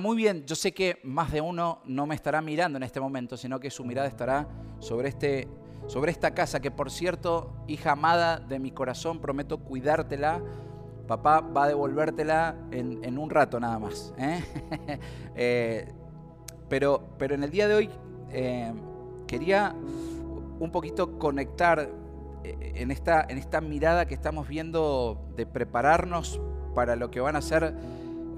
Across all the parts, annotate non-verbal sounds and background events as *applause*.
Muy bien, yo sé que más de uno no me estará mirando en este momento, sino que su mirada estará sobre, este, sobre esta casa, que por cierto, hija amada de mi corazón, prometo cuidártela. Papá va a devolvértela en, un rato nada más. ¿eh? *laughs* Eh, pero, pero en el día de hoy eh, quería un poquito conectar en esta, en esta mirada que estamos viendo de prepararnos para lo que van a ser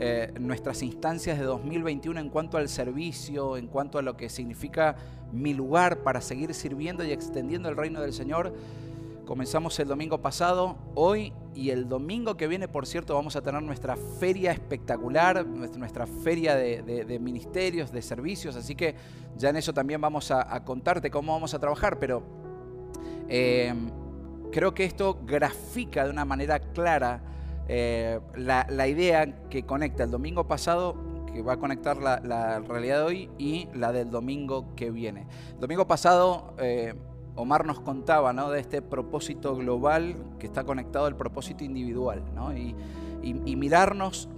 eh, nuestras instancias de 2021 en cuanto al servicio, en cuanto a lo que significa mi lugar para seguir sirviendo y extendiendo el reino del Señor. Comenzamos el domingo pasado, hoy y el domingo que viene, por cierto, vamos a tener nuestra feria espectacular, nuestra feria de, ministerios, de servicios, así que ya en eso también vamos a, contarte cómo vamos a trabajar, pero eh, creo que esto grafica de una manera clara eh, la, idea que conecta el domingo pasado, que va a conectar la, realidad de hoy y la del domingo que viene. El domingo pasado eh, Omar nos contaba de este propósito global que está conectado al propósito individual y, mirarnos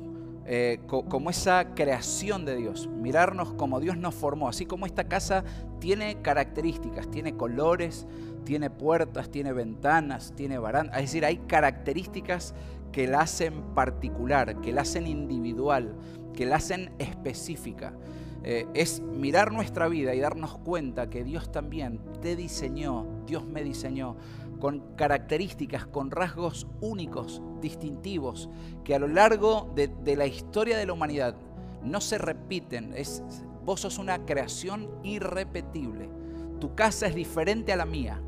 eh, como esa creación de Dios, mirarnos como Dios nos formó, así como esta casa tiene características, tiene colores, tiene puertas, tiene ventanas, tiene barandas, es decir, hay características que la hacen particular, que la hacen individual, que la hacen específica. Eh, es mirar nuestra vida y darnos cuenta que Dios también te diseñó, Dios me diseñó con características, con rasgos únicos, distintivos, que a lo largo de, la historia de la humanidad no se repiten. Es, vos sos una creación irrepetible. Tu casa es diferente a la mía.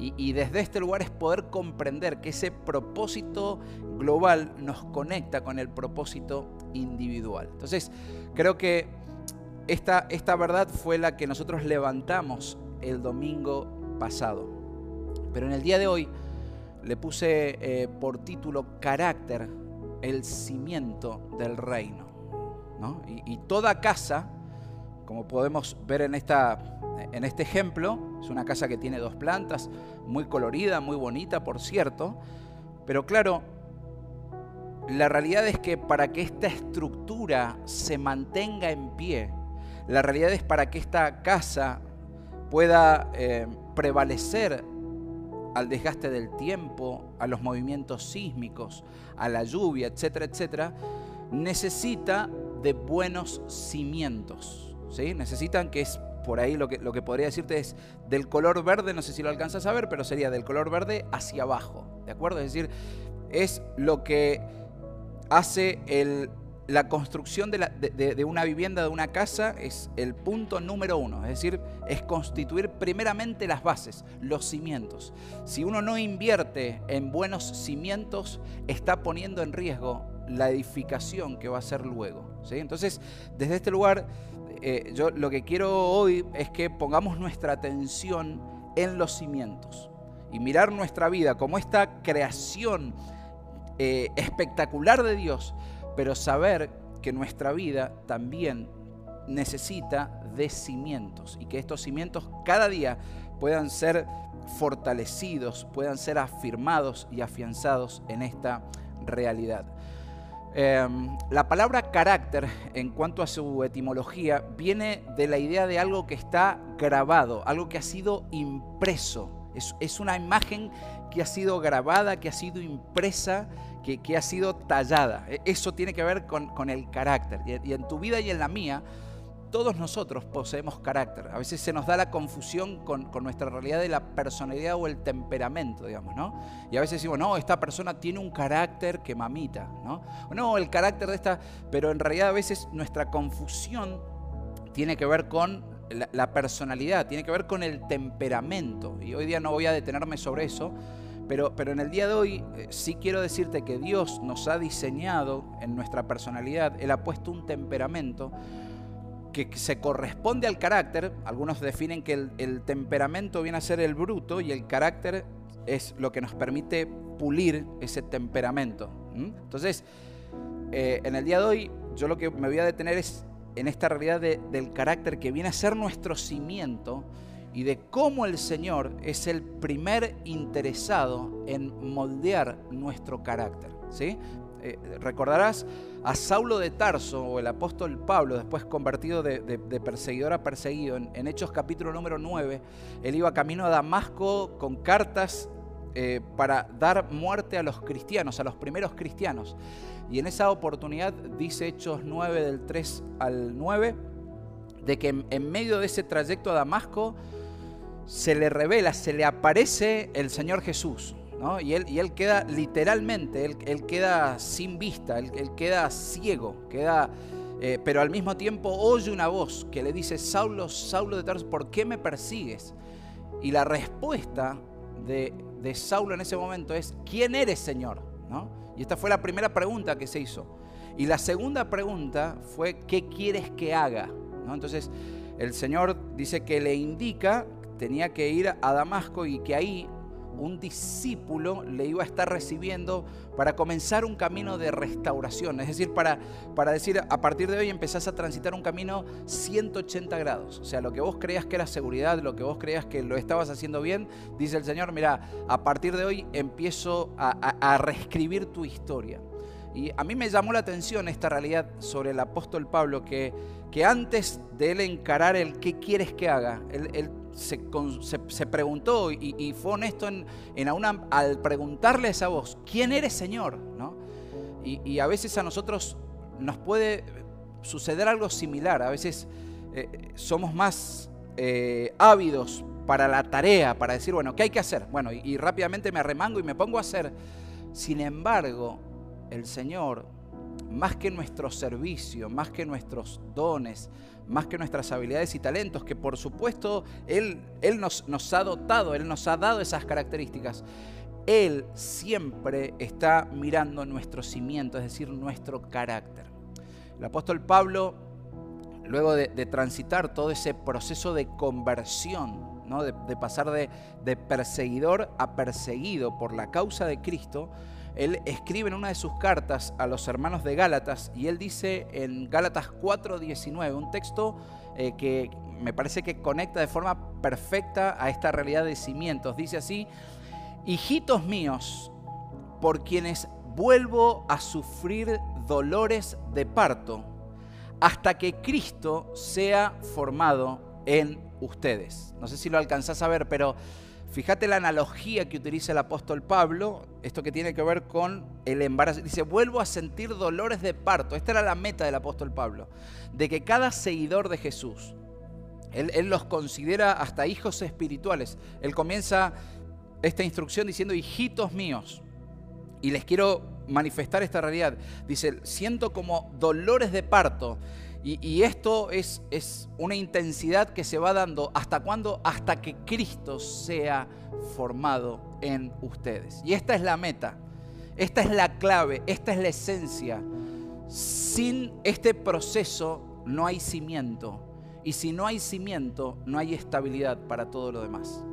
Y, desde este lugar es poder comprender que ese propósito global nos conecta con el propósito individual. Entonces, creo que esta, esta verdad fue la que nosotros levantamos el domingo pasado. Pero en el día de hoy le puse eh, por título Carácter, el cimiento del reino. Y, y toda casa, como podemos ver en esta en este ejemplo, es una casa que tiene dos plantas, muy colorida, muy bonita, por cierto, pero claro, la realidad es que para que esta estructura se mantenga en pie, la realidad es para que esta casa pueda eh, prevalecer al desgaste del tiempo, a los movimientos sísmicos, a la lluvia, etcétera, etcétera, necesita de buenos cimientos. Necesitan que es por ahí lo que, lo que podría decirte es del color verde, no sé si lo alcanzas a ver, pero sería del color verde hacia abajo, ¿de acuerdo? Es decir, es lo que hace el, la construcción de, de, una vivienda, de una casa, es el punto número uno. Es decir, es constituir primeramente las bases, los cimientos. Si uno no invierte en buenos cimientos, está poniendo en riesgo la edificación que va a ser luego. ¿sí? Entonces, desde este lugar eh, yo lo que quiero hoy es que pongamos nuestra atención en los cimientos y mirar nuestra vida como esta creación eh, espectacular de Dios, pero saber que nuestra vida también necesita de cimientos y que estos cimientos cada día puedan ser fortalecidos, puedan ser afirmados y afianzados en esta realidad. Em, la palabra carácter, en cuanto a su etimología, viene de la idea de algo que está grabado, algo que ha sido impreso. Es, una imagen que ha sido grabada, que ha sido impresa, que, ha sido tallada. E, eso tiene que ver con, el carácter. y en tu vida y en la mía, todos nosotros poseemos carácter. A veces se nos da la confusión con, nuestra realidad de la personalidad o el temperamento, digamos, ¿no? Y a veces decimos, no, esta persona tiene un carácter que mamita, ¿no? No, el carácter de esta... Pero en realidad a veces nuestra confusión tiene que ver con la, personalidad, tiene que ver con el temperamento. Y hoy día no voy a detenerme sobre eso, pero, pero, en el día de hoy eh, sí quiero decirte que Dios nos ha diseñado en nuestra personalidad, Él ha puesto un temperamento que se corresponde al carácter. Algunos definen que el, temperamento viene a ser el bruto y el carácter es lo que nos permite pulir ese temperamento. Entonces, eh, en el día de hoy, yo lo que me voy a detener es en esta realidad del carácter que viene a ser nuestro cimiento y de cómo el Señor es el primer interesado en moldear nuestro carácter. ¿sí? Eh, recordarás a Saulo de Tarso, o el apóstol Pablo, después convertido de, perseguidor a perseguido, en, Hechos capítulo número 9, él iba camino a Damasco con cartas eh, para dar muerte a los cristianos, a los primeros cristianos. Y en esa oportunidad dice Hechos 9 del 3 al 9, de que en medio de ese trayecto a Damasco se le revela, se le aparece el Señor Jesús. Y, él, y él queda literalmente, él, queda sin vista, él, queda ciego, queda, eh, pero al mismo tiempo oye una voz que le dice, Saulo, Saulo de Tarso, ¿por qué me persigues? Y la respuesta de, Saulo en ese momento es, ¿quién eres Señor? Y esta fue la primera pregunta que se hizo. Y la segunda pregunta fue, ¿qué quieres que haga? Entonces el Señor dice que le indica, tenía que ir a Damasco y que ahí un discípulo le iba a estar recibiendo para comenzar un camino de restauración. Es decir, para, para decir, a partir de hoy empezás a transitar un camino 180 grados. O sea, lo que vos creías que era seguridad, lo que vos creías que lo estabas haciendo bien, dice el Señor, mira, a partir de hoy empiezo a, reescribir tu historia. Y a mí me llamó la atención esta realidad sobre el apóstol Pablo, que, que antes de él encarar el qué quieres que haga, él se, preguntó y, fue honesto en, al preguntarle a esa voz, ¿quién eres Señor? ¿No? Y, a veces a nosotros nos puede suceder algo similar, a veces eh, somos más eh, ávidos para la tarea, para decir, bueno, ¿qué hay que hacer? Bueno, y rápidamente me arremango y me pongo a hacer. Sin embargo, el Señor, más que nuestro servicio, más que nuestros dones, más que nuestras habilidades y talentos, que por supuesto Él, él nos, nos ha dotado, Él nos ha dado esas características. Él siempre está mirando nuestro cimiento, es decir, nuestro carácter. El apóstol Pablo, luego de, transitar todo ese proceso de conversión, ¿no? de, pasar de perseguidor a perseguido por la causa de Cristo, él escribe en una de sus cartas a los hermanos de Gálatas y él dice en Gálatas 4:19, un texto eh, que me parece que conecta de forma perfecta a esta realidad de cimientos. Dice así, hijitos míos, por quienes vuelvo a sufrir dolores de parto, hasta que Cristo sea formado en ustedes. No sé si lo alcanzás a ver, pero Fíjate la analogía que utiliza el apóstol Pablo, esto que tiene que ver con el embarazo. Dice, vuelvo a sentir dolores de parto. Esta era la meta del apóstol Pablo, de que cada seguidor de Jesús, él, los considera hasta hijos espirituales. Él comienza esta instrucción diciendo, hijitos míos, y les quiero manifestar esta realidad. Dice, siento como dolores de parto y, esto es, es, una intensidad que se va dando hasta cuándo? Hasta que Cristo sea formado en ustedes. Y esta es la meta, esta es la clave, esta es la esencia. Sin este proceso no hay cimiento. Y si no hay cimiento, no hay estabilidad para todo lo demás.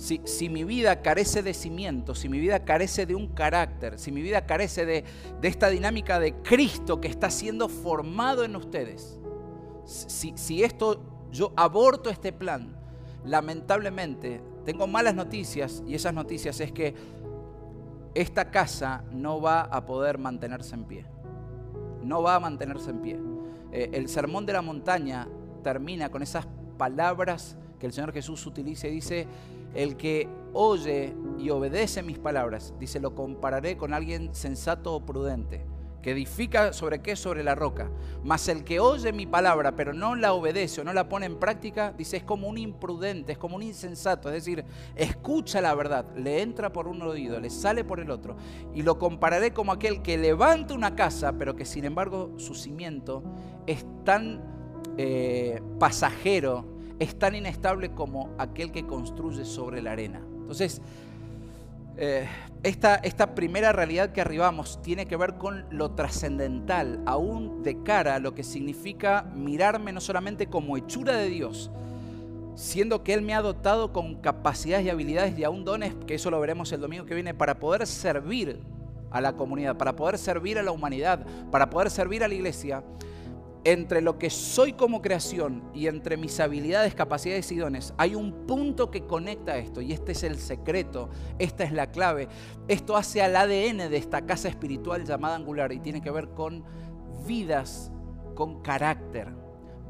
Si, mi vida carece de cimiento, si mi vida carece de un carácter, si mi vida carece de, esta dinámica de Cristo que está siendo formado en ustedes, si, si esto, yo aborto este plan, lamentablemente tengo malas noticias y esas noticias es que esta casa no va a poder mantenerse en pie. No va a mantenerse en pie. Eh, el sermón de la montaña termina con esas palabras que el Señor Jesús utiliza y dice, el que oye y obedece mis palabras, dice, lo compararé con alguien sensato o prudente, que edifica sobre qué? Sobre la roca. Mas el que oye mi palabra, pero no la obedece o no la pone en práctica, dice, es como un imprudente, es como un insensato. Es decir, escucha la verdad, le entra por un oído, le sale por el otro. Y lo compararé como aquel que levanta una casa, pero que sin embargo su cimiento es tan eh, pasajero es tan inestable como aquel que construye sobre la arena. Entonces, Eh, esta, esta primera realidad que arribamos tiene que ver con lo trascendental, aún de cara a lo que significa mirarme no solamente como hechura de Dios, siendo que Él me ha dotado con capacidades y habilidades y aún dones, que eso lo veremos el domingo que viene, para poder servir a la comunidad, para poder servir a la humanidad, para poder servir a la iglesia, entre lo que soy como creación y entre mis habilidades, capacidades y dones, hay un punto que conecta esto y este es el secreto, esta es la clave. Esto hace al ADN de esta casa espiritual llamada Angular y tiene que ver con vidas con carácter,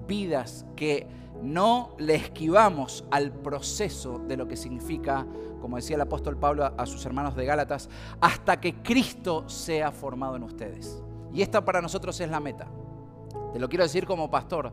vidas que no le esquivamos al proceso de lo que significa, como decía el apóstol Pablo a sus hermanos de Gálatas, hasta que Cristo sea formado en ustedes. Y esta para nosotros es la meta. Te lo quiero decir como pastor.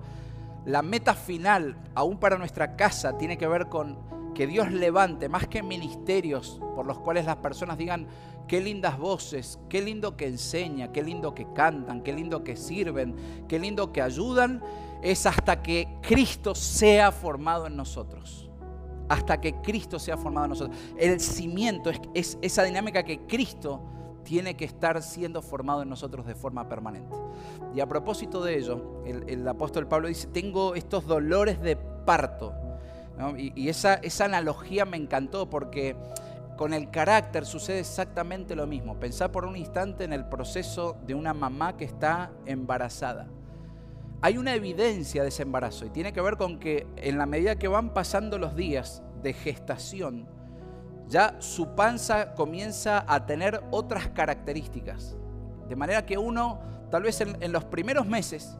La meta final, aún para nuestra casa, tiene que ver con que Dios levante más que ministerios por los cuales las personas digan, qué lindas voces, qué lindo que enseña, qué lindo que cantan, qué lindo que sirven, qué lindo que ayudan, es hasta que Cristo sea formado en nosotros. Hasta que Cristo sea formado en nosotros. El cimiento es, es esa dinámica que Cristo tiene que estar siendo formado en nosotros de forma permanente. Y a propósito de ello, el, apóstol Pablo dice, tengo estos dolores de parto. Y, esa, analogía me encantó porque con el carácter sucede exactamente lo mismo. Pensá por un instante en el proceso de una mamá que está embarazada. Hay una evidencia de ese embarazo y tiene que ver con que en la medida que van pasando los días de gestación, ya su panza comienza a tener otras características. De manera que uno, tal vez en, los primeros meses,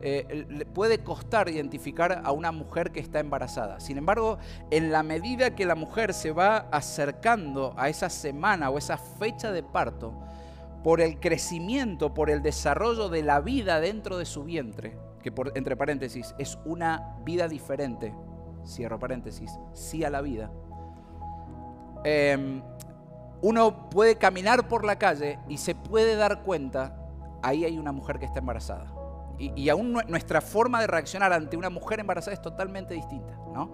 eh, puede costar identificar a una mujer que está embarazada. Sin embargo, en la medida que la mujer se va acercando a esa semana o esa fecha de parto, por el crecimiento, por el desarrollo de la vida dentro de su vientre, que por, entre paréntesis es una vida diferente, cierro paréntesis, sí a la vida, Em, uno puede caminar por la calle y se puede dar cuenta, ahí hay una mujer que está embarazada. Y, aún nuestra forma de reaccionar ante una mujer embarazada es totalmente distinta, ¿no?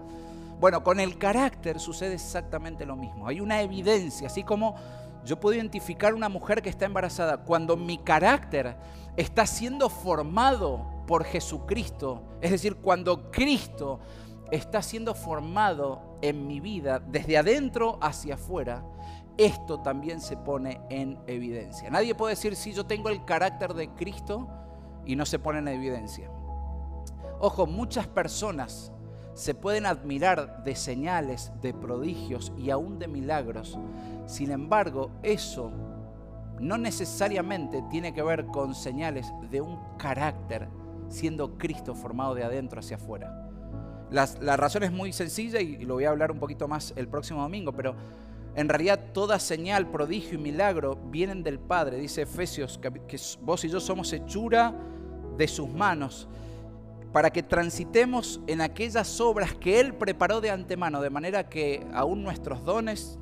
Bueno, con el carácter sucede exactamente lo mismo. Hay una evidencia, así como yo puedo identificar una mujer que está embarazada cuando mi carácter está siendo formado por Jesucristo, es decir, cuando Cristo está siendo formado en mi vida desde adentro hacia afuera, esto también se pone en evidencia. Nadie puede decir si yo tengo el carácter de Cristo y no se pone en evidencia. Ojo, muchas personas se pueden admirar de señales, de prodigios y aún de milagros. Sin embargo, eso no necesariamente tiene que ver con señales de un carácter siendo Cristo formado de adentro hacia afuera la razón es muy sencilla y, lo voy a hablar un poquito más el próximo domingo, pero en realidad toda señal, prodigio y milagro vienen del Padre. Dice Efesios que vos y yo somos hechura de sus manos para que transitemos en aquellas obras que Él preparó de antemano, de manera que aún nuestros dones,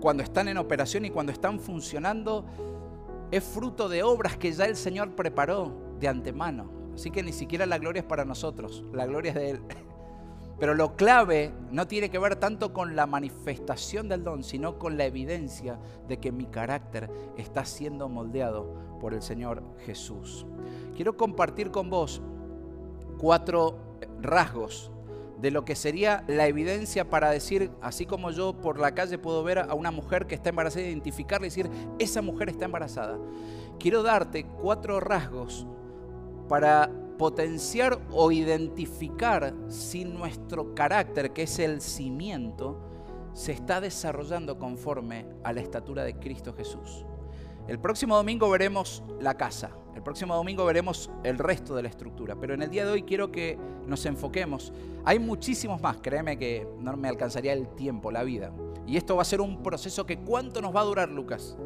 cuando están en operación y cuando están funcionando, es fruto de obras que ya el Señor preparó de antemano. Así que ni siquiera la gloria es para nosotros, la gloria es de Él. *laughs* Pero lo clave no tiene que ver tanto con la manifestación del don, sino con la evidencia de que mi carácter está siendo moldeado por el Señor Jesús. Quiero compartir con vos cuatro rasgos de lo que sería la evidencia para decir, así como yo por la calle puedo ver a una mujer que está embarazada, identificarla y decir, esa mujer está embarazada. Quiero darte cuatro rasgos para potenciar o identificar si nuestro carácter, que es el cimiento, se está desarrollando conforme a la estatura de Cristo Jesús. El próximo domingo veremos la casa, el próximo domingo veremos el resto de la estructura, pero en el día de hoy quiero que nos enfoquemos. Hay muchísimos más, créeme que no me alcanzaría el tiempo, la vida. Y esto va a ser un proceso que cuánto nos va a durar, Lucas.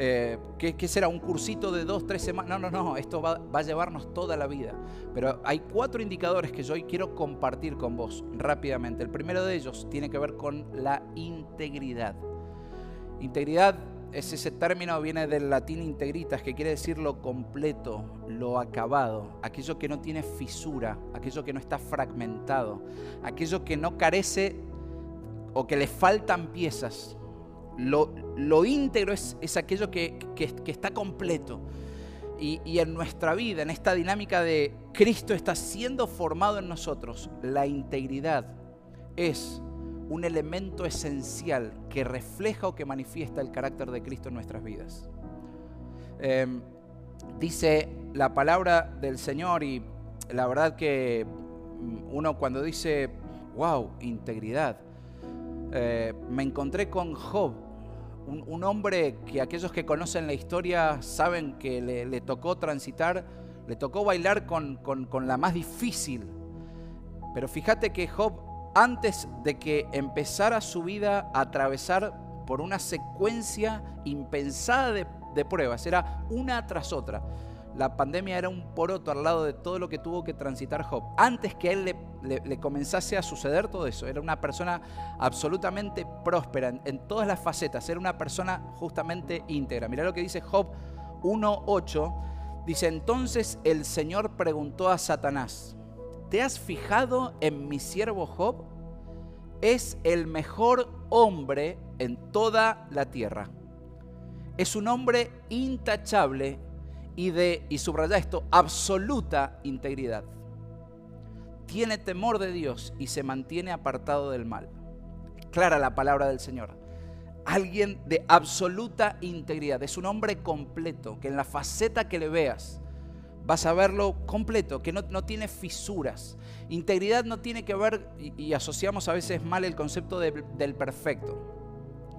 Eh, ¿qué, será? ¿Un cursito de dos, tres semanas? No, no, no, esto va, a llevarnos toda la vida. Pero hay cuatro indicadores que yo hoy quiero compartir con vos rápidamente. El primero de ellos tiene que ver con la integridad. Integridad es ese término, viene del latín integritas, que quiere decir lo completo, lo acabado, aquello que no tiene fisura, aquello que no está fragmentado, aquello que no carece o que le faltan piezas. Lo, íntegro es, aquello que, está completo. Y, y, en nuestra vida, en esta dinámica de Cristo está siendo formado en nosotros, la integridad es un elemento esencial que refleja o que manifiesta el carácter de Cristo en nuestras vidas. Em, dice la palabra del Señor y la verdad que mm, uno cuando dice, wow, integridad, eh, me encontré con Job, un, hombre que aquellos que conocen la historia saben que le, tocó transitar, le tocó bailar con, la más difícil. Pero fíjate que Job antes de que empezara su vida a atravesar por una secuencia impensada de, pruebas, era una tras otra. La pandemia era un poroto al lado de todo lo que tuvo que transitar Job. Antes que él le, comenzase a suceder todo eso, era una persona absolutamente próspera en, en todas las facetas, era una persona justamente íntegra. Mirá lo que dice Job 1.8. Dice, entonces el Señor preguntó a Satanás, ¿te has fijado en mi siervo Job? Es el mejor hombre en toda la tierra. Es un hombre intachable y de, subraya esto, absoluta integridad. Tiene temor de Dios y se mantiene apartado del mal. Clara la palabra del Señor. Alguien de absoluta integridad. Es un hombre completo, que en la faceta que le veas, vas a verlo completo, que no, tiene fisuras. Integridad no tiene que ver, y, asociamos a veces mal el concepto del perfecto.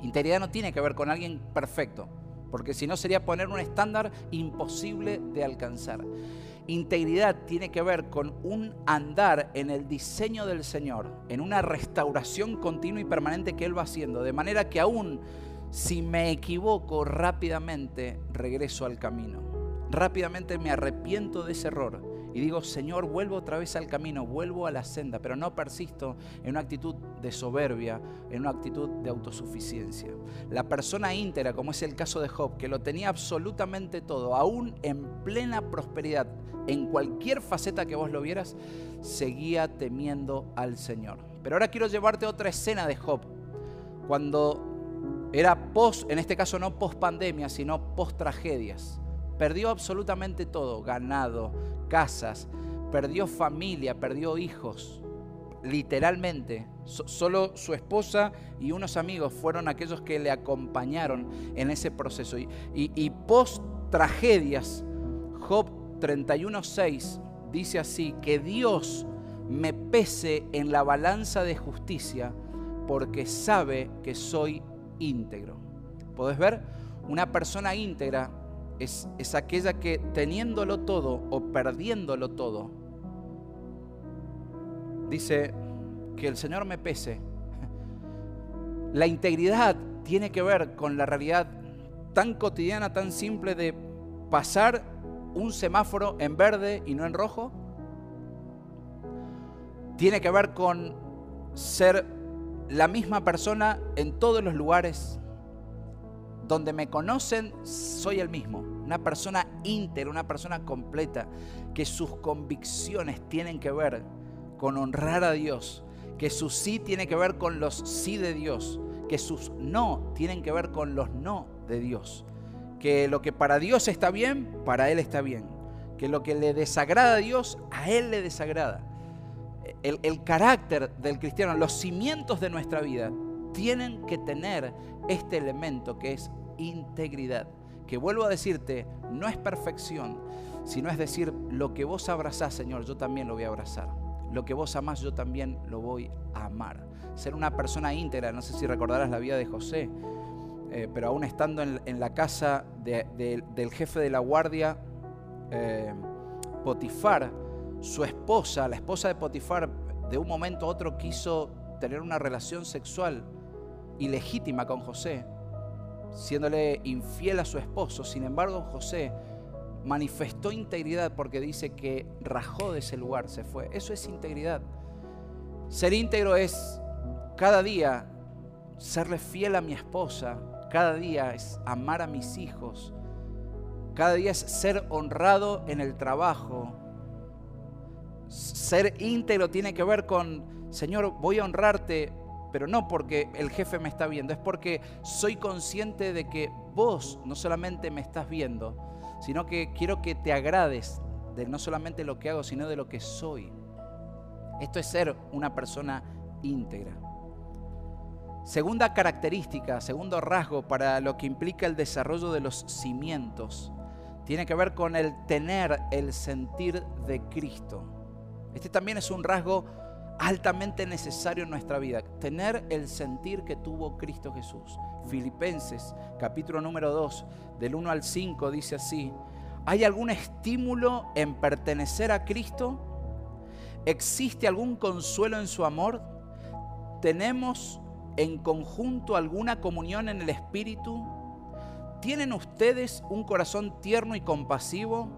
Integridad no tiene que ver con alguien perfecto, porque si no sería poner un estándar imposible de alcanzar. Integridad tiene que ver con un andar en el diseño del Señor, en una restauración continua y permanente que Él va haciendo, de manera que aún si me equivoco rápidamente, regreso al camino rápidamente me arrepiento de ese error y digo, Señor, vuelvo otra vez al camino, vuelvo a la senda, pero no persisto en una actitud de soberbia, en una actitud de autosuficiencia. La persona íntegra, como es el caso de Job, que lo tenía absolutamente todo, aún en plena prosperidad, en cualquier faceta que vos lo vieras, seguía temiendo al Señor. Pero ahora quiero llevarte a otra escena de Job, cuando era post, en este caso no post pandemia, sino post tragedias Perdió absolutamente todo, ganado, casas, perdió familia, perdió hijos, literalmente. solo su esposa y unos amigos fueron aquellos que le acompañaron en ese proceso. Y, y post tragedias, Job 31.6 dice así, que Dios me pese en la balanza de justicia porque sabe que soy íntegro. ¿Podés ver? Una persona íntegra es, aquella que teniéndolo todo o perdiéndolo todo, dice que el Señor me pese. La integridad tiene que ver con la realidad tan cotidiana, tan simple de pasar un semáforo en verde y no en rojo. Tiene que ver con ser la misma persona en todos los lugares donde me conocen, soy el mismo. Una persona íntegra, una persona completa, que sus convicciones tienen que ver con honrar a Dios, que su sí tiene que ver con los sí de Dios, que sus no tienen que ver con los no de Dios. Que lo que para Dios está bien, para Él está bien. Que lo que le desagrada a Dios, a Él le desagrada. El, el carácter del cristiano, los cimientos de nuestra vida, tienen que tener este elemento que es integridad. Que vuelvo a decirte, no es perfección, sino es decir, lo que vos abrazás, Señor, yo también lo voy a abrazar. Lo que vos amás, yo también lo voy a amar. Ser una persona íntegra, no sé si recordarás la vida de José, eh, pero aún estando en, la casa del jefe de la guardia, eh, Potifar, su esposa, la esposa de Potifar, de un momento a otro quiso tener una relación sexual ilegítima con José siéndole infiel a su esposo. Sin embargo, José manifestó integridad porque dice que rajó de ese lugar, se fue. Eso es integridad. Ser íntegro es cada día serle fiel a mi esposa, cada día es amar a mis hijos, cada día es ser honrado en el trabajo. Ser íntegro tiene que ver con, Señor, voy a honrarte pero no porque el jefe me está viendo, es porque soy consciente de que vos no solamente me estás viendo, sino que quiero que te agrades de no solamente lo que hago, sino de lo que soy. Esto es ser una persona íntegra. Segunda característica, segundo rasgo para lo que implica el desarrollo de los cimientos, tiene que ver con el tener el sentir de Cristo. Este también es un rasgo altamente necesario en nuestra vida, tener el sentir que tuvo Cristo Jesús. Filipenses capítulo número 2, del 1 al 5 dice así, ¿hay algún estímulo en pertenecer a Cristo? ¿Existe algún consuelo en su amor? ¿Tenemos en conjunto alguna comunión en el Espíritu? ¿Tienen ustedes un corazón tierno y compasivo?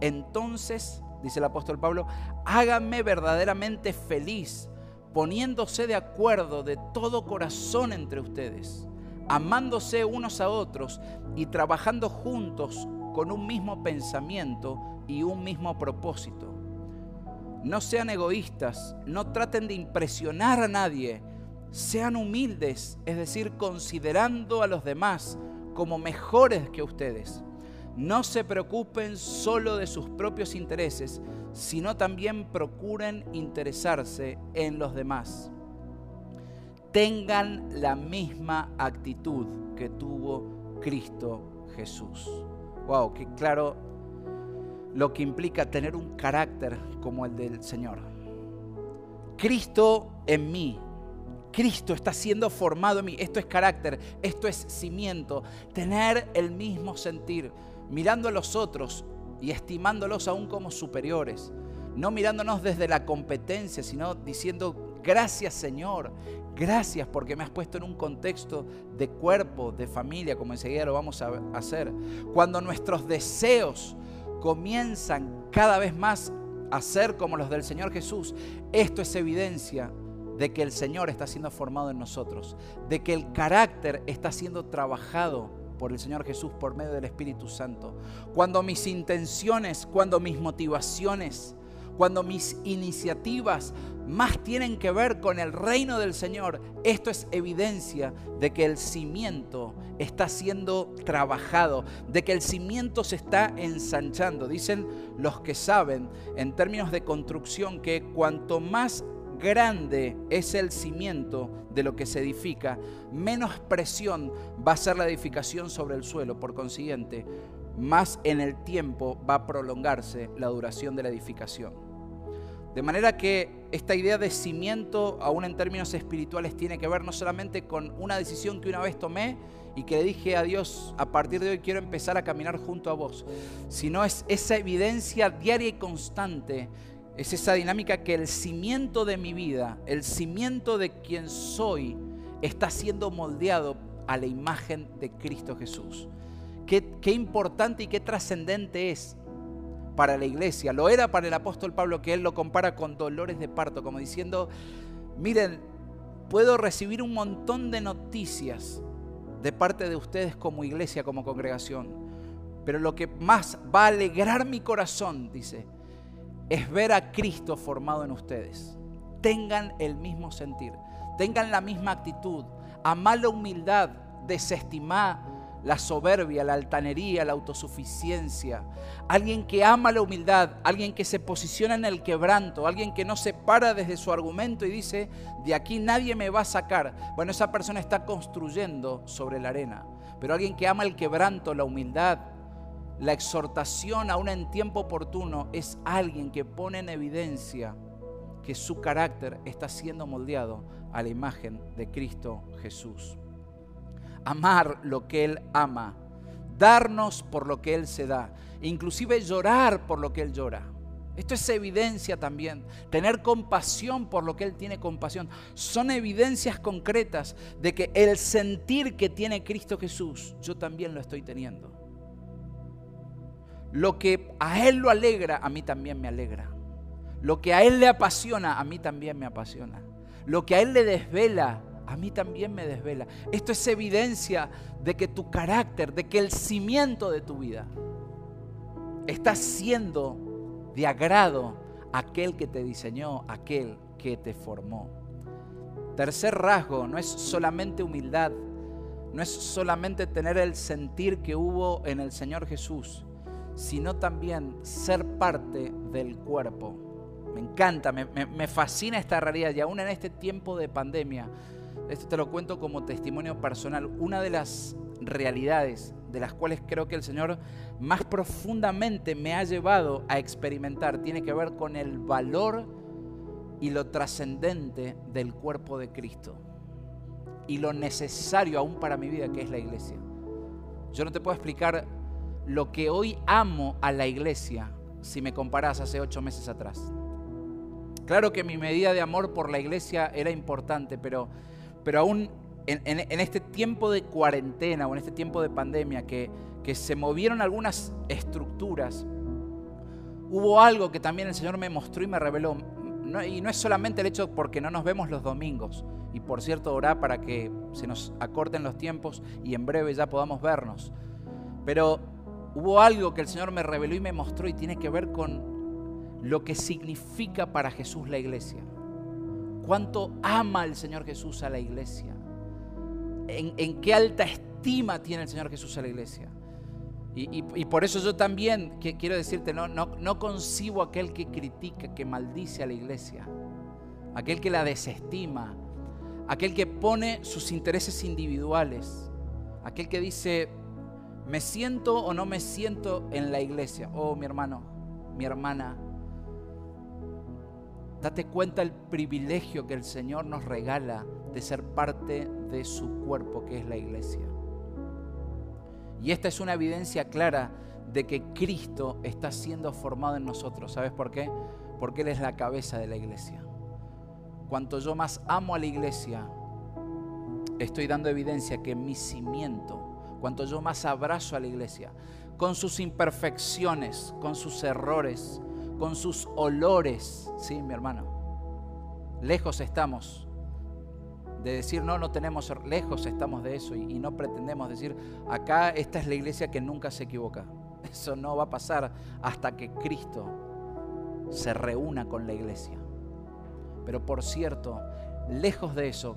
Entonces dice el apóstol Pablo, háganme verdaderamente feliz, poniéndose de acuerdo de todo corazón entre ustedes, amándose unos a otros y trabajando juntos con un mismo pensamiento y un mismo propósito. No sean egoístas, no traten de impresionar a nadie, sean humildes, es decir, considerando a los demás como mejores que ustedes no se preocupen solo de sus propios intereses, sino también procuren interesarse en los demás. Tengan la misma actitud que tuvo Cristo Jesús. Wow, qué claro lo que implica tener un carácter como el del Señor. Cristo en mí, Cristo está siendo formado en mí. Esto es carácter, esto es cimiento. Tener el mismo sentir mirando a los otros y estimándolos aún como superiores. No mirándonos desde la competencia, sino diciendo, gracias Señor, gracias porque me has puesto en un contexto de cuerpo, de familia, como enseguida lo vamos a hacer. Cuando nuestros deseos comienzan cada vez más a ser como los del Señor Jesús, esto es evidencia de que el Señor está siendo formado en nosotros, de que el carácter está siendo trabajado por el Señor Jesús por medio del Espíritu Santo. Cuando mis intenciones, cuando mis motivaciones, cuando mis iniciativas más tienen que ver con el reino del Señor, esto es evidencia de que el cimiento está siendo trabajado, de que el cimiento se está ensanchando. Dicen los que saben en términos de construcción que cuanto más grande es el cimiento de lo que se edifica, menos presión va a ser la edificación sobre el suelo. Por consiguiente, más en el tiempo va a prolongarse la duración de la edificación. De manera que esta idea de cimiento, aún en términos espirituales, tiene que ver no solamente con una decisión que una vez tomé y que le dije a Dios, a partir de hoy quiero empezar a caminar junto a vos, sino es esa evidencia diaria y constante es esa dinámica que el cimiento de mi vida, el cimiento de quien soy, está siendo moldeado a la imagen de Cristo Jesús. Qué, importante y qué trascendente es para la iglesia. Lo era para el apóstol Pablo, que él lo compara con dolores de parto, como diciendo, miren, puedo recibir un montón de noticias de parte de ustedes como iglesia, como congregación, pero lo que más va a alegrar mi corazón, dice, es ver a Cristo formado en ustedes. Tengan el mismo sentir, tengan la misma actitud, amar la humildad, desestimar la soberbia, la altanería, la autosuficiencia. Alguien que ama la humildad, alguien que se posiciona en el quebranto, alguien que no se para desde su argumento y dice, de aquí nadie me va a sacar. Bueno, esa persona está construyendo sobre la arena. Pero alguien que ama el quebranto, la humildad, la exhortación aún en tiempo oportuno es alguien que pone en evidencia que su carácter está siendo moldeado a la imagen de Cristo Jesús. Amar lo que Él ama, darnos por lo que Él se da, inclusive llorar por lo que Él llora. Esto es evidencia también. Tener compasión por lo que Él tiene compasión. Son evidencias concretas de que el sentir que tiene Cristo Jesús, yo también lo estoy teniendo. Lo que a Él lo alegra, a mí también me alegra. Lo que a Él le apasiona, a mí también me apasiona. Lo que a Él le desvela, a mí también me desvela. Esto es evidencia de que tu carácter, de que el cimiento de tu vida está siendo de agrado a aquel que te diseñó, aquel que te formó. Tercer rasgo, no es solamente humildad, no es solamente tener el sentir que hubo en el Señor Jesús, sino también ser parte del cuerpo. Me encanta, me, fascina esta realidad y aún en este tiempo de pandemia, esto te lo cuento como testimonio personal, una de las realidades de las cuales creo que el Señor más profundamente me ha llevado a experimentar tiene que ver con el valor y lo trascendente del cuerpo de Cristo y lo necesario aún para mi vida que es la iglesia. Yo no te puedo explicar lo que hoy amo a la iglesia si me comparas hace ocho meses atrás. Claro que mi medida de amor por la iglesia era importante, pero, pero aún en, este tiempo de cuarentena o en este tiempo de pandemia que, que se movieron algunas estructuras, hubo algo que también el Señor me mostró y me reveló. y no es solamente el hecho porque no nos vemos los domingos. Y por cierto, orá para que se nos acorten los tiempos y en breve ya podamos vernos. Pero hubo algo que el Señor me reveló y me mostró y tiene que ver con lo que significa para Jesús la iglesia. Cuánto ama el Señor Jesús a la iglesia en, qué alta estima tiene el Señor Jesús a la iglesia. Y, por eso yo también quiero decirte, no, no, no concibo aquel que critica, que maldice a la iglesia, aquel que la desestima, aquel que pone sus intereses individuales, aquel que dice, me siento o no me siento en la iglesia. Oh, mi hermano, mi hermana, date cuenta el privilegio que el Señor nos regala de ser parte de su cuerpo que es la iglesia. Y esta es una evidencia clara de que Cristo está siendo formado en nosotros. ¿Sabes por qué? Porque Él es la cabeza de la iglesia. Cuanto yo más amo a la iglesia, estoy dando evidencia que mi cimiento, cuanto yo más abrazo a la iglesia, con sus imperfecciones, con sus errores, con sus olores, ¿sí, mi hermano? Lejos estamos de decir, no, no tenemos, lejos estamos de eso y, no pretendemos decir, acá esta es la iglesia que nunca se equivoca. *laughs* Eso no va a pasar hasta que Cristo se reúna con la iglesia. Pero por cierto, lejos de eso,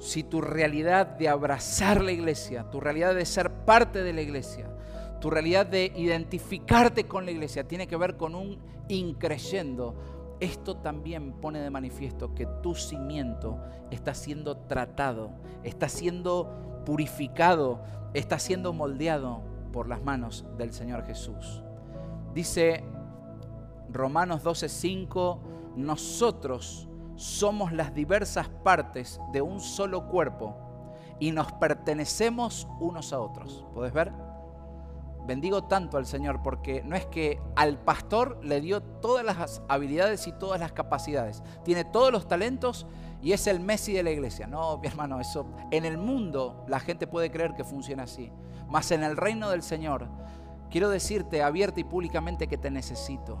si tu realidad de abrazar la iglesia, tu realidad de ser parte de la iglesia, tu realidad de identificarte con la iglesia tiene que ver con un increyendo, esto también pone de manifiesto que tu cimiento está siendo tratado, está siendo purificado, está siendo moldeado por las manos del Señor Jesús. Dice Romanos 12:5, nosotros somos las diversas partes de un solo cuerpo y nos pertenecemos unos a otros. ¿Puedes ver? bendigo tanto al Señor porque no es que al pastor le dio todas las habilidades y todas las capacidades. Tiene todos los talentos y es el Messi de la iglesia. No, mi hermano, eso en el mundo la gente puede creer que funciona así. Mas en el reino del Señor, quiero decirte abierta y públicamente que te necesito.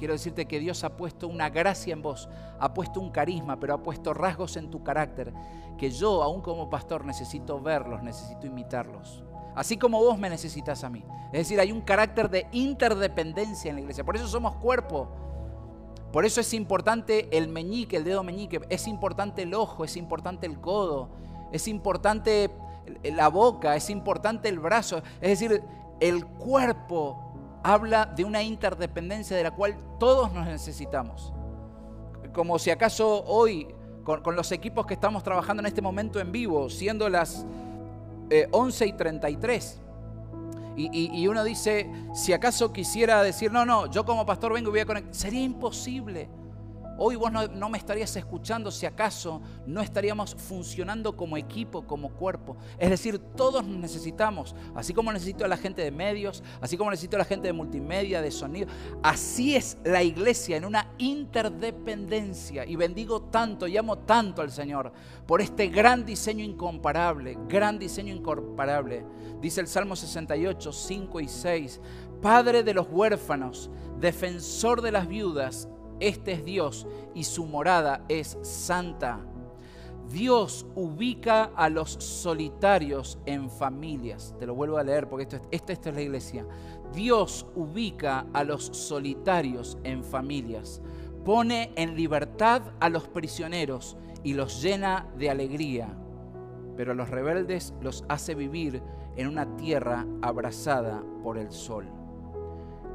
Quiero decirte que Dios ha puesto una gracia en vos, ha puesto un carisma, pero ha puesto rasgos en tu carácter que yo, aún como pastor, necesito verlos, necesito imitarlos. Así como vos me necesitas a mí. Es decir, hay un carácter de interdependencia en la iglesia. Por eso somos cuerpo. Por eso es importante el meñique, el dedo meñique. Es importante el ojo, es importante el codo. Es importante la boca, es importante el brazo. Es decir, el cuerpo habla de una interdependencia de la cual todos nos necesitamos. Como si acaso hoy, con, los equipos que estamos trabajando en este momento en vivo, siendo las 11 eh, y 33. Y, y, uno dice, si acaso quisiera decir, no, no, yo como pastor vengo y voy a conectar, sería imposible. Hoy vos no, me estarías escuchando si acaso no estaríamos funcionando como equipo, como cuerpo. Es decir, todos necesitamos, así como necesito a la gente de medios, así como necesito a la gente de multimedia, de sonido. Así es la iglesia en una interdependencia. Y bendigo tanto y amo tanto al Señor por este gran diseño incomparable, gran diseño incomparable. Dice el Salmo 68, 5 y 6. Padre de los huérfanos, defensor de las viudas este es Dios y su morada es santa. Dios ubica a los solitarios en familias. Te lo vuelvo a leer porque esto, esto, esto es la iglesia. Dios ubica a los solitarios en familias pone en libertad a los prisioneros y los llena de alegría, pero a los rebeldes los hace vivir en una tierra abrazada por el sol.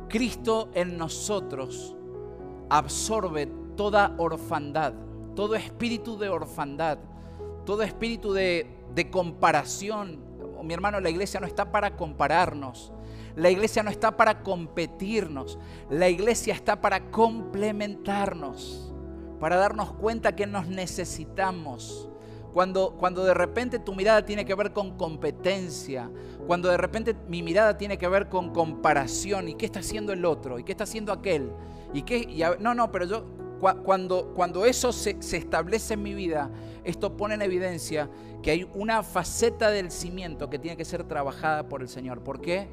Cristo en nosotros absorbe toda orfandad, todo espíritu de orfandad, todo espíritu de, comparación. Mi hermano, la iglesia no está para compararnos. La iglesia no está para competirnos. La iglesia está para complementarnos, para darnos cuenta que nos necesitamos. Cuando, cuando de repente tu mirada tiene que ver con competencia, cuando de repente mi mirada tiene que ver con comparación y qué está haciendo el otro y qué está haciendo aquel. Y qué, no, no, pero yo, cuando, cuando eso se, se establece en mi vida, esto pone en evidencia que hay una faceta del cimiento que tiene que ser trabajada por el Señor. ¿Por qué?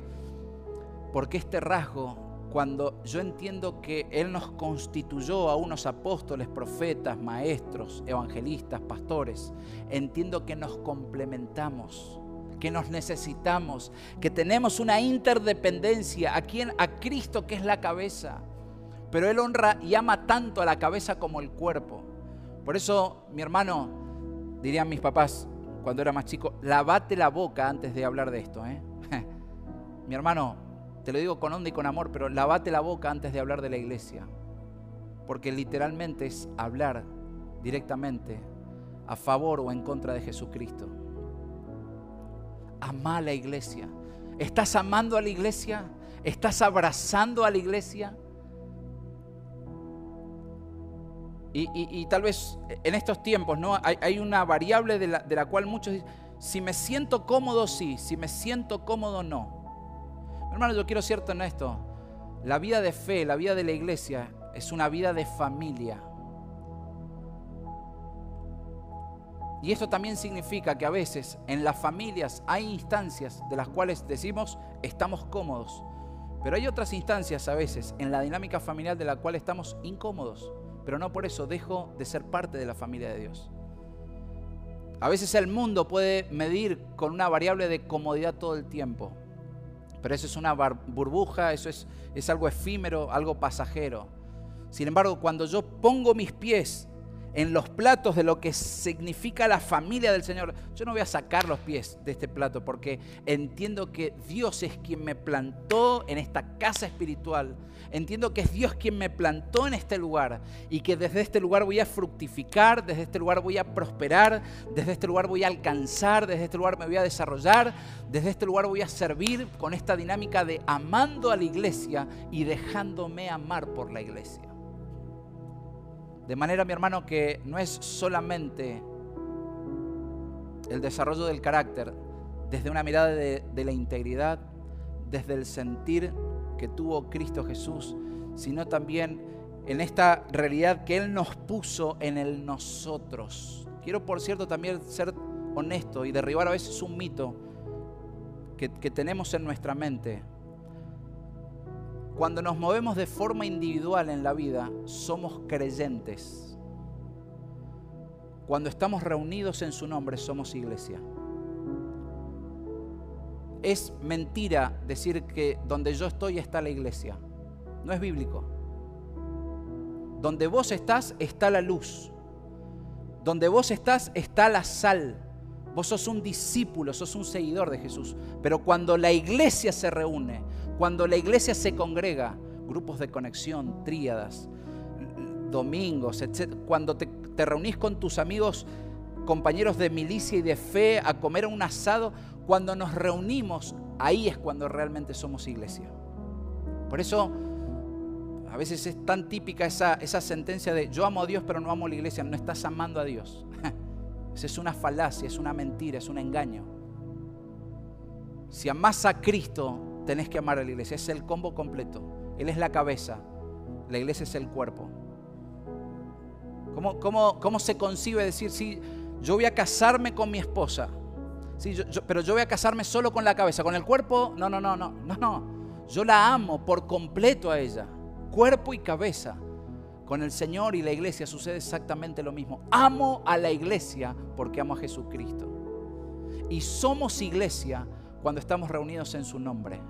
Porque este rasgo, cuando yo entiendo que Él nos constituyó a unos apóstoles, profetas, maestros, evangelistas, pastores, entiendo que nos complementamos que nos necesitamos, que tenemos una interdependencia a quien a Cristo que es la cabeza. Pero él honra y ama tanto a la cabeza como el cuerpo. Por eso, mi hermano, dirían mis papás cuando era más chico, lavate la boca antes de hablar de esto. ¿eh? *laughs* mi hermano, te lo digo con onda y con amor, pero lavate la boca antes de hablar de la iglesia. Porque literalmente es hablar directamente a favor o en contra de Jesucristo. Ama a la iglesia. ¿Estás amando a la iglesia? ¿Estás abrazando a la iglesia? Y, tal vez en estos tiempos ¿no? hay, una variable de la, de la, cual muchos dicen, si me siento cómodo, sí, si me siento cómodo, no. Hermano, yo quiero ser esto. La vida de fe, la vida de la iglesia es una vida de familia. Y esto también significa que a veces en las familias hay instancias de las cuales decimos estamos cómodos, pero hay otras instancias a veces en la dinámica familiar de la cual estamos incómodos pero no por eso dejo de ser parte de la familia de Dios. A veces el mundo puede medir con una variable de comodidad todo el tiempo, pero eso es una burbuja, eso es, es algo efímero, algo pasajero. Sin embargo, cuando yo pongo mis pies en los platos de lo que significa la familia del Señor. Yo no voy a sacar los pies de este plato porque entiendo que Dios es quien me plantó en esta casa espiritual. Entiendo que es Dios quien me plantó en este lugar y que desde este lugar voy a fructificar, desde este lugar voy a prosperar, desde este lugar voy a alcanzar, desde este lugar me voy a desarrollar, desde este lugar voy a servir con esta dinámica de amando a la iglesia y dejándome amar por la iglesia. De manera, mi hermano, que no es solamente el desarrollo del carácter desde una mirada de, la integridad, desde el sentir que tuvo Cristo Jesús, sino también en esta realidad que Él nos puso en el nosotros. Quiero, por cierto, también ser honesto y derribar a veces un mito que, que tenemos en nuestra mente cuando nos movemos de forma individual en la vida, somos creyentes. Cuando estamos reunidos en su nombre, somos iglesia. Es mentira decir que donde yo estoy está la iglesia. No es bíblico. Donde vos estás está la luz. Donde vos estás está la sal. Vos sos un discípulo, sos un seguidor de Jesús. Pero cuando la iglesia se reúne, cuando la iglesia se congrega, grupos de conexión, tríadas, domingos, etc., cuando te, reunís con tus amigos, compañeros de milicia y de fe a comer un asado, cuando nos reunimos, ahí es cuando realmente somos iglesia. Por eso a veces es tan típica esa, esa sentencia de yo amo a Dios pero no amo a la iglesia, no estás amando a Dios. *laughs* Esa es una falacia, es una mentira, es un engaño. Si amas a Cristo, tenés que amar a la iglesia. Es el combo completo. Él es la cabeza, la iglesia es el cuerpo. ¿Cómo, cómo, cómo se concibe decir, sí, yo voy a casarme con mi esposa? Sí, pero yo voy a casarme solo con la cabeza, con el cuerpo, no, no, no, no, no, no. Yo la amo por completo a ella, cuerpo y cabeza. Con el Señor y la iglesia sucede exactamente lo mismo. Amo a la iglesia porque amo a Jesucristo. Y somos iglesia cuando estamos reunidos en su nombre.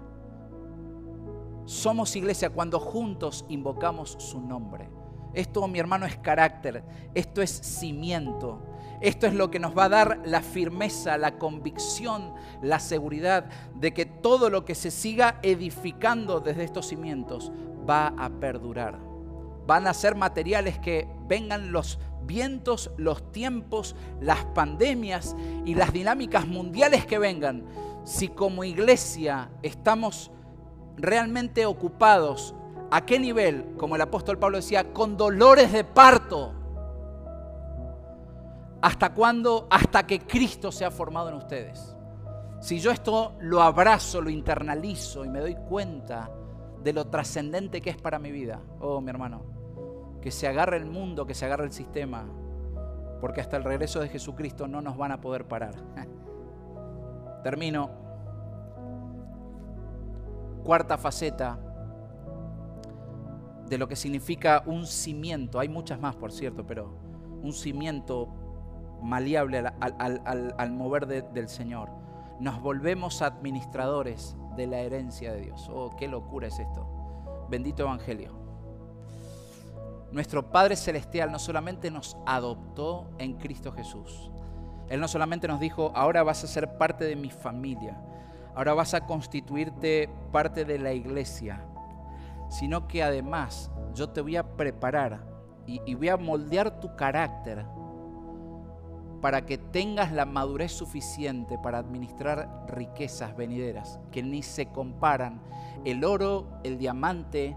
Somos iglesia cuando juntos invocamos su nombre. Esto, mi hermano, es carácter. Esto es cimiento. Esto es lo que nos va a dar la firmeza, la convicción, la seguridad de que todo lo que se siga edificando desde estos cimientos va a perdurar. Van a ser materiales que vengan los vientos, los tiempos, las pandemias y las dinámicas mundiales que vengan. Si como iglesia estamos realmente ocupados ¿A qué nivel? Como el apóstol Pablo decía, con dolores de parto. ¿Hasta cuándo? Hasta que Cristo sea formado en ustedes. Si yo esto lo abrazo, lo internalizo y me doy cuenta de lo trascendente que es para mi vida, oh mi hermano, que se agarre el mundo, que se agarre el sistema, porque hasta el regreso de Jesucristo no nos van a poder parar. *laughs* Termino. Cuarta faceta de lo que significa un cimiento. Hay muchas más, por cierto, pero un cimiento maleable al, mover del Señor. Nos volvemos administradores de la herencia de Dios. Oh, qué locura es esto. Bendito Evangelio. Nuestro Padre Celestial no solamente nos adoptó en Cristo Jesús. Él no solamente nos dijo, ahora vas a ser parte de mi familia. Ahora vas a constituirte parte de la iglesia sino que además yo te voy a preparar y, voy a moldear tu carácter para que tengas la madurez suficiente para administrar riquezas venideras que ni se comparan. El oro, el diamante,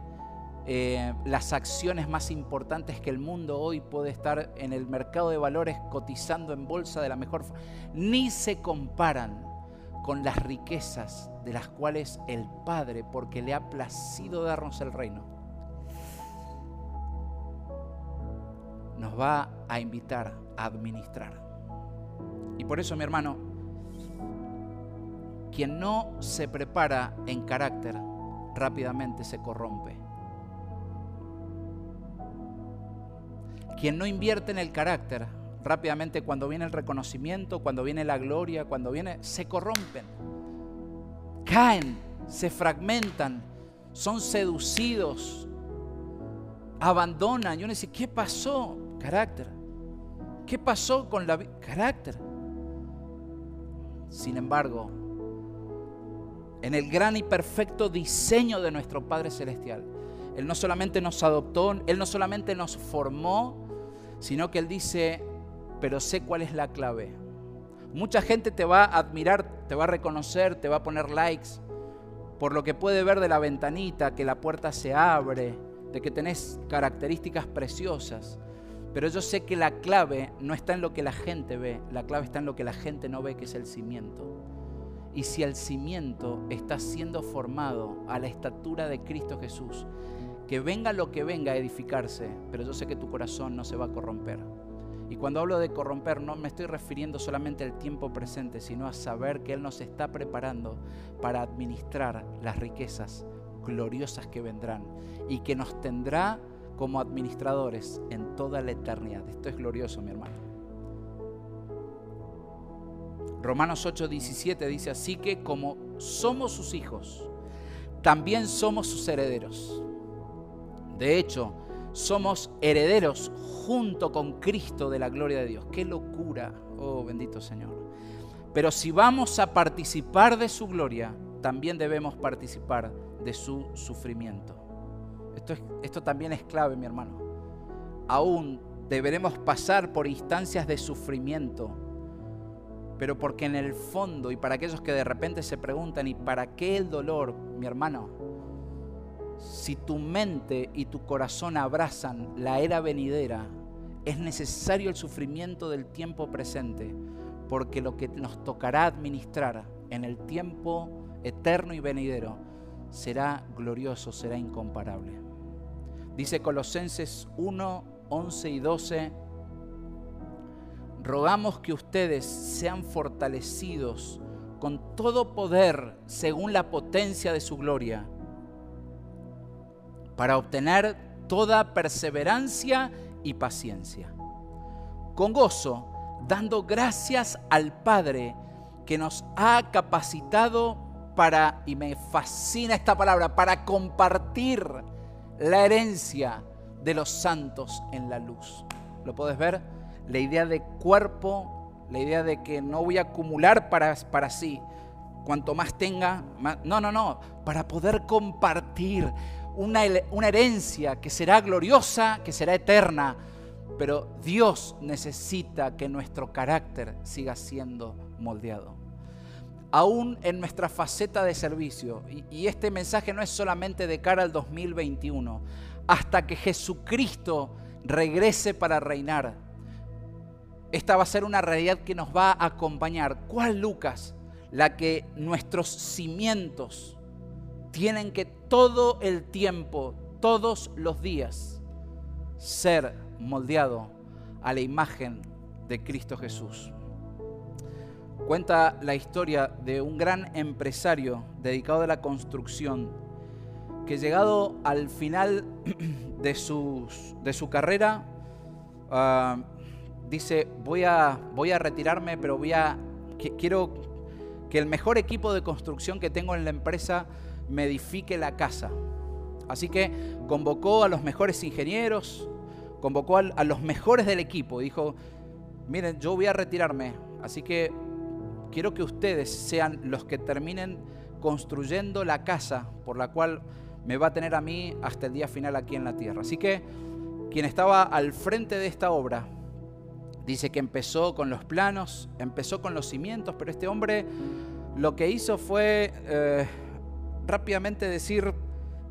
eh, las acciones más importantes que el mundo hoy puede estar en el mercado de valores cotizando en bolsa de la mejor ni se comparan con las riquezas de las cuales el Padre, porque le ha placido darnos el reino, nos va a invitar a administrar. Y por eso, mi hermano, quien no se prepara en carácter, rápidamente se corrompe. Quien no invierte en el carácter, rápidamente cuando viene el reconocimiento, cuando viene la gloria, cuando viene, se corrompen, caen, se fragmentan, son seducidos, abandonan. Y uno dice, ¿qué pasó? Carácter. ¿Qué pasó con la carácter? Sin embargo, en el gran y perfecto diseño de nuestro Padre Celestial, Él no solamente nos adoptó, Él no solamente nos formó, sino que Él dice, pero sé cuál es la clave. Mucha gente te va a admirar, te va a reconocer, te va a poner likes por lo que puede ver de la ventanita, que la puerta se abre, de que tenés características preciosas. Pero yo sé que la clave no está en lo que la gente ve, la clave está en lo que la gente no ve, que es el cimiento. Y si el cimiento está siendo formado a la estatura de Cristo Jesús, que venga lo que venga a edificarse, pero yo sé que tu corazón no se va a corromper. Y cuando hablo de corromper no me estoy refiriendo solamente al tiempo presente, sino a saber que Él nos está preparando para administrar las riquezas gloriosas que vendrán y que nos tendrá como administradores en toda la eternidad. Esto es glorioso, mi hermano. Romanos 8:17 dice así que como somos sus hijos, también somos sus herederos. De hecho, somos herederos junto con Cristo de la gloria de Dios. Qué locura, oh bendito Señor. Pero si vamos a participar de su gloria, también debemos participar de su sufrimiento. Esto, esto también es clave, mi hermano. Aún deberemos pasar por instancias de sufrimiento, pero porque en el fondo, y para aquellos que de repente se preguntan, ¿y para qué el dolor, mi hermano? Si tu mente y tu corazón abrazan la era venidera, es necesario el sufrimiento del tiempo presente, porque lo que nos tocará administrar en el tiempo eterno y venidero será glorioso, será incomparable. Dice Colosenses 1, 11 y 12, rogamos que ustedes sean fortalecidos con todo poder según la potencia de su gloria para obtener toda perseverancia y paciencia. Con gozo, dando gracias al Padre que nos ha capacitado para, y me fascina esta palabra, para compartir la herencia de los santos en la luz. ¿Lo puedes ver? La idea de cuerpo, la idea de que no voy a acumular para, para sí. Cuanto más tenga, no, no, no, para poder compartir una, herencia que será gloriosa, que será eterna. Pero Dios necesita que nuestro carácter siga siendo moldeado aún en nuestra faceta de servicio. Y, este mensaje no es solamente de cara al 2021, hasta que Jesucristo regrese para reinar. Esta va a ser una realidad que nos va a acompañar. ¿Cuál Lucas? La que nuestros cimientos tienen que todo el tiempo, todos los días, ser moldeado a la imagen de Cristo Jesús. Cuenta la historia de un gran empresario dedicado a la construcción que llegado al final *clears throat* de, de su carrera ah, dice voy a, voy a retirarme pero voy a quiero que el mejor equipo de construcción que tengo en la empresa me edifique la casa así que convocó a los mejores ingenieros convocó a los mejores del equipo dijo miren yo voy a retirarme así que quiero que ustedes sean los que terminen construyendo la casa por la cual me va a tener a mí hasta el día final aquí en la tierra. Así que quien estaba al frente de esta obra dice que empezó con los planos, empezó con los cimientos, pero este hombre lo que hizo fue eh, rápidamente decir,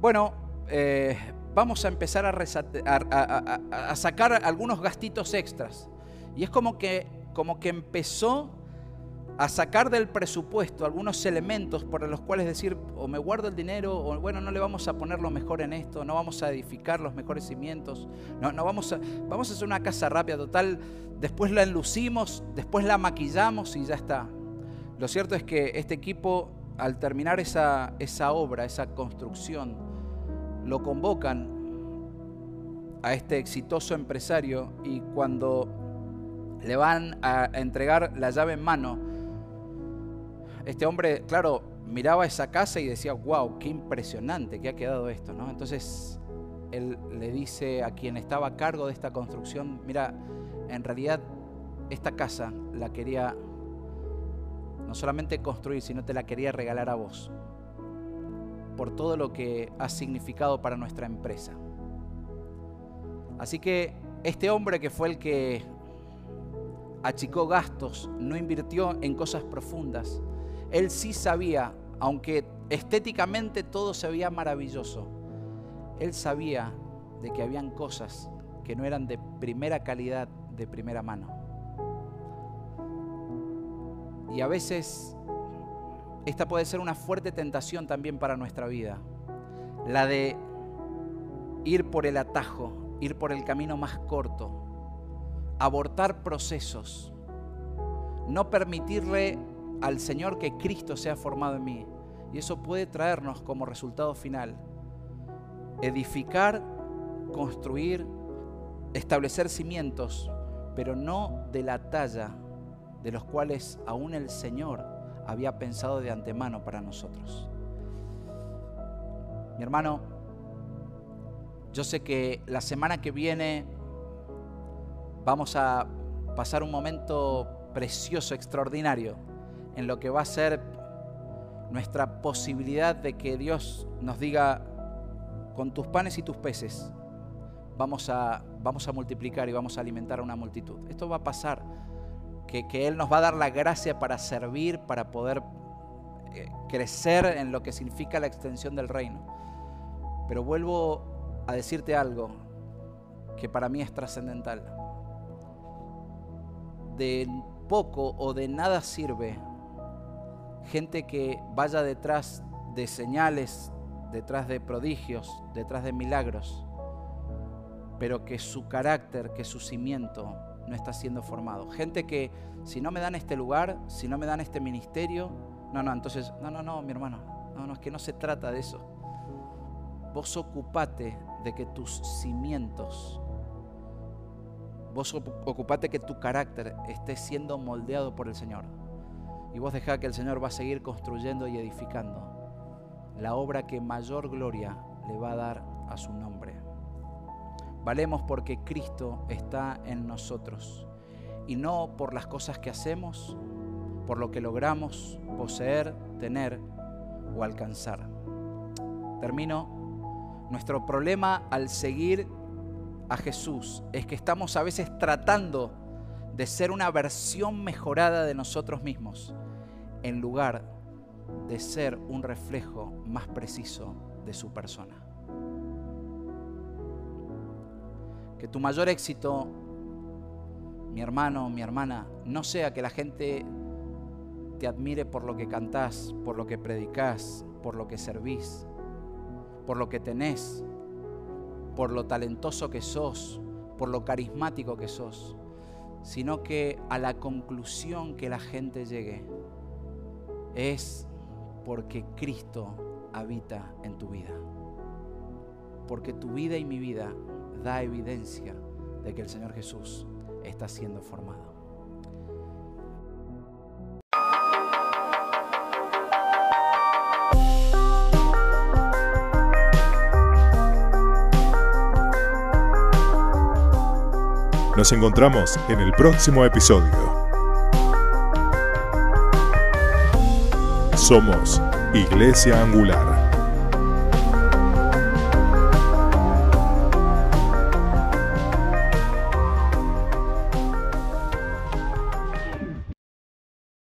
bueno, eh, vamos a empezar a, sacar algunos gastitos extras. Y es como que, como que empezó a sacar del presupuesto algunos elementos por los cuales decir, o me guardo el dinero, o bueno, no le vamos a poner lo mejor en esto, no vamos a edificar los mejores cimientos, no, no vamos, a, vamos a hacer una casa rápida, total, después la enlucimos, después la maquillamos y ya está. Lo cierto es que este equipo, al terminar esa, esa obra, esa construcción, lo convocan a este exitoso empresario y cuando le van a entregar la llave en mano, este hombre, claro, miraba esa casa y decía, wow, qué impresionante que ha quedado esto, ¿no? Entonces él le dice a quien estaba a cargo de esta construcción, mira, en realidad esta casa la quería solamente construir, sino te la quería regalar a vos, por todo lo que ha significado para nuestra empresa. Así que este hombre que fue el que achicó gastos, no invirtió en cosas profundas, él sí sabía, aunque estéticamente todo se veía maravilloso, él sabía de que habían cosas que no eran de primera calidad, de primera mano. Y a veces esta puede ser una fuerte tentación también para nuestra vida, la de ir por el atajo, ir por el camino más corto, abortar procesos, no permitirle al Señor que Cristo sea formado en mí. Y eso puede traernos como resultado final edificar, construir, establecer cimientos, pero no de la talla de los cuales aún el Señor había pensado de antemano para nosotros. Mi hermano, yo sé que la semana que viene vamos a pasar un momento precioso, extraordinario en lo que va a ser nuestra posibilidad de que Dios nos diga, con tus panes y tus peces, vamos a, vamos a multiplicar y vamos a alimentar a una multitud. Esto va a pasar, que, Él nos va a dar la gracia para servir, para poder eh, crecer en lo que significa la extensión del reino. Pero vuelvo a decirte algo que para mí es trascendental. De poco o de nada sirve gente que vaya detrás de señales, detrás de prodigios, detrás de milagros, pero que su carácter, que su cimiento no está siendo formado. Gente que si no me dan este lugar, si no me dan este ministerio, no, no, entonces, no, no, no, mi hermano, no, no, es que no se trata de eso. Vos ocupate de que tus cimientos, vos ocupate que tu carácter esté siendo moldeado por el Señor. Y vos dejá que el Señor va a seguir construyendo y edificando la obra que mayor gloria le va a dar a su nombre. Valemos porque Cristo está en nosotros y no por las cosas que hacemos, por lo que logramos poseer, tener o alcanzar. Termino. Nuestro problema al seguir a Jesús es que estamos a veces tratando de ser una versión mejorada de nosotros mismos en lugar de ser un reflejo más preciso de su persona. Que tu mayor éxito, mi hermano, mi hermana, no sea que la gente te admire por lo que cantás, por lo que predicás, por lo que servís, por lo que tenés, por lo talentoso que sos, por lo carismático que sos, sino que a la conclusión que la gente llegue es porque Cristo habita en tu vida. Porque tu vida y mi vida da evidencia de que el Señor Jesús está siendo formado. Nos encontramos en el próximo episodio. Somos Iglesia Angular.